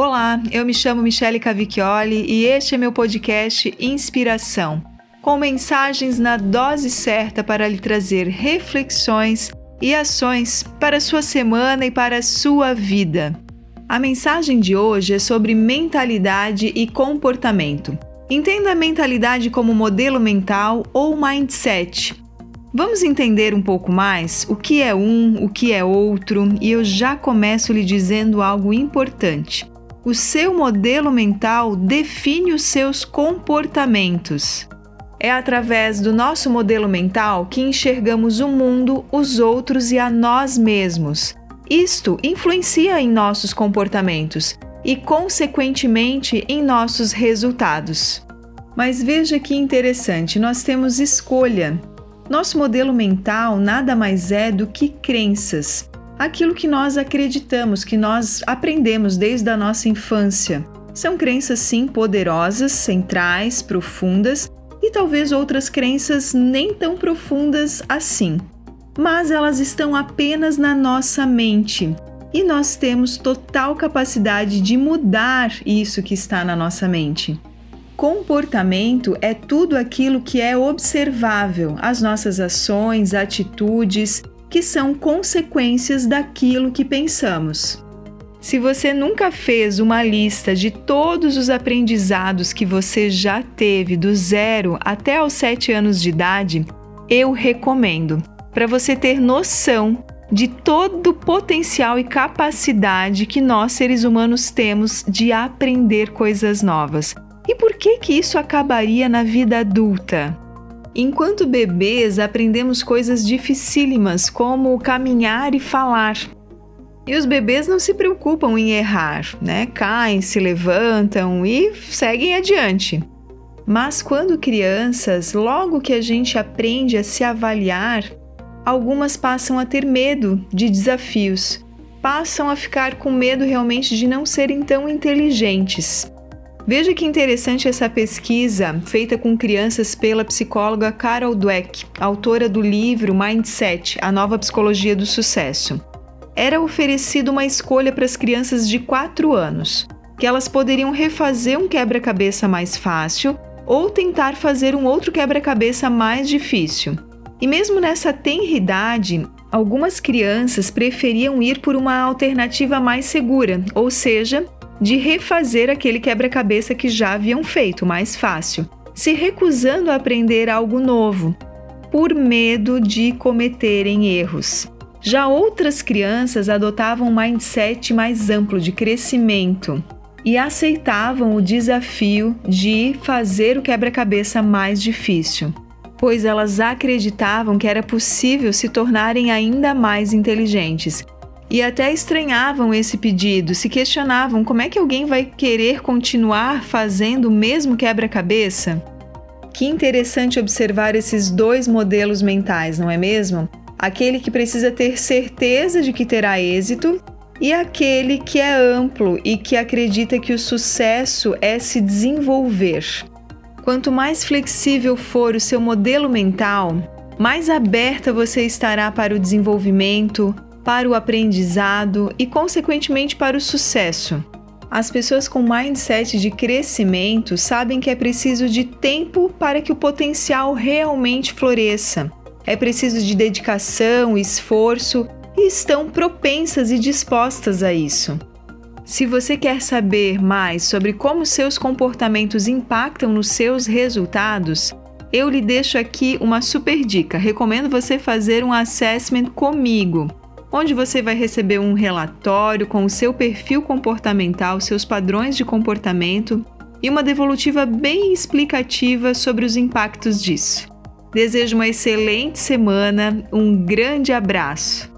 Olá, eu me chamo Michele Cavicchioli e este é meu podcast Inspiração, com mensagens na dose certa para lhe trazer reflexões e ações para a sua semana e para a sua vida. A mensagem de hoje é sobre mentalidade e comportamento. Entenda a mentalidade como modelo mental ou mindset. Vamos entender um pouco mais o que é um, o que é outro, e eu já começo lhe dizendo algo importante. O seu modelo mental define os seus comportamentos. É através do nosso modelo mental que enxergamos o mundo, os outros e a nós mesmos. Isto influencia em nossos comportamentos e, consequentemente, em nossos resultados. Mas veja que interessante, nós temos escolha. Nosso modelo mental nada mais é do que crenças, aquilo que nós acreditamos, que nós aprendemos desde a nossa infância. São crenças sim poderosas, centrais, profundas e talvez outras crenças nem tão profundas assim mas elas estão apenas na nossa mente. E nós temos total capacidade de mudar isso que está na nossa mente. Comportamento é tudo aquilo que é observável, as nossas ações, atitudes, que são consequências daquilo que pensamos. Se você nunca fez uma lista de todos os aprendizados que você já teve do zero até aos sete anos de idade, eu recomendo para você ter noção de todo o potencial e capacidade que nós seres humanos temos de aprender coisas novas. E por que que isso acabaria na vida adulta? Enquanto bebês, aprendemos coisas dificílimas como caminhar e falar. E os bebês não se preocupam em errar, né? Caem, se levantam e seguem adiante. Mas quando crianças, logo que a gente aprende a se avaliar, algumas passam a ter medo de desafios, passam a ficar com medo realmente de não serem tão inteligentes. Veja que interessante essa pesquisa feita com crianças pela psicóloga Carol Dweck, autora do livro Mindset A Nova Psicologia do Sucesso. Era oferecida uma escolha para as crianças de 4 anos, que elas poderiam refazer um quebra-cabeça mais fácil ou tentar fazer um outro quebra-cabeça mais difícil. E mesmo nessa tenridade, algumas crianças preferiam ir por uma alternativa mais segura, ou seja, de refazer aquele quebra-cabeça que já haviam feito mais fácil, se recusando a aprender algo novo, por medo de cometerem erros. Já outras crianças adotavam um mindset mais amplo de crescimento e aceitavam o desafio de fazer o quebra-cabeça mais difícil pois elas acreditavam que era possível se tornarem ainda mais inteligentes. E até estranhavam esse pedido, se questionavam como é que alguém vai querer continuar fazendo o mesmo quebra-cabeça? Que interessante observar esses dois modelos mentais, não é mesmo? Aquele que precisa ter certeza de que terá êxito e aquele que é amplo e que acredita que o sucesso é se desenvolver. Quanto mais flexível for o seu modelo mental, mais aberta você estará para o desenvolvimento, para o aprendizado e, consequentemente, para o sucesso. As pessoas com mindset de crescimento sabem que é preciso de tempo para que o potencial realmente floresça. É preciso de dedicação, esforço e estão propensas e dispostas a isso. Se você quer saber mais sobre como seus comportamentos impactam nos seus resultados, eu lhe deixo aqui uma super dica. Recomendo você fazer um assessment comigo, onde você vai receber um relatório com o seu perfil comportamental, seus padrões de comportamento e uma devolutiva bem explicativa sobre os impactos disso. Desejo uma excelente semana, um grande abraço!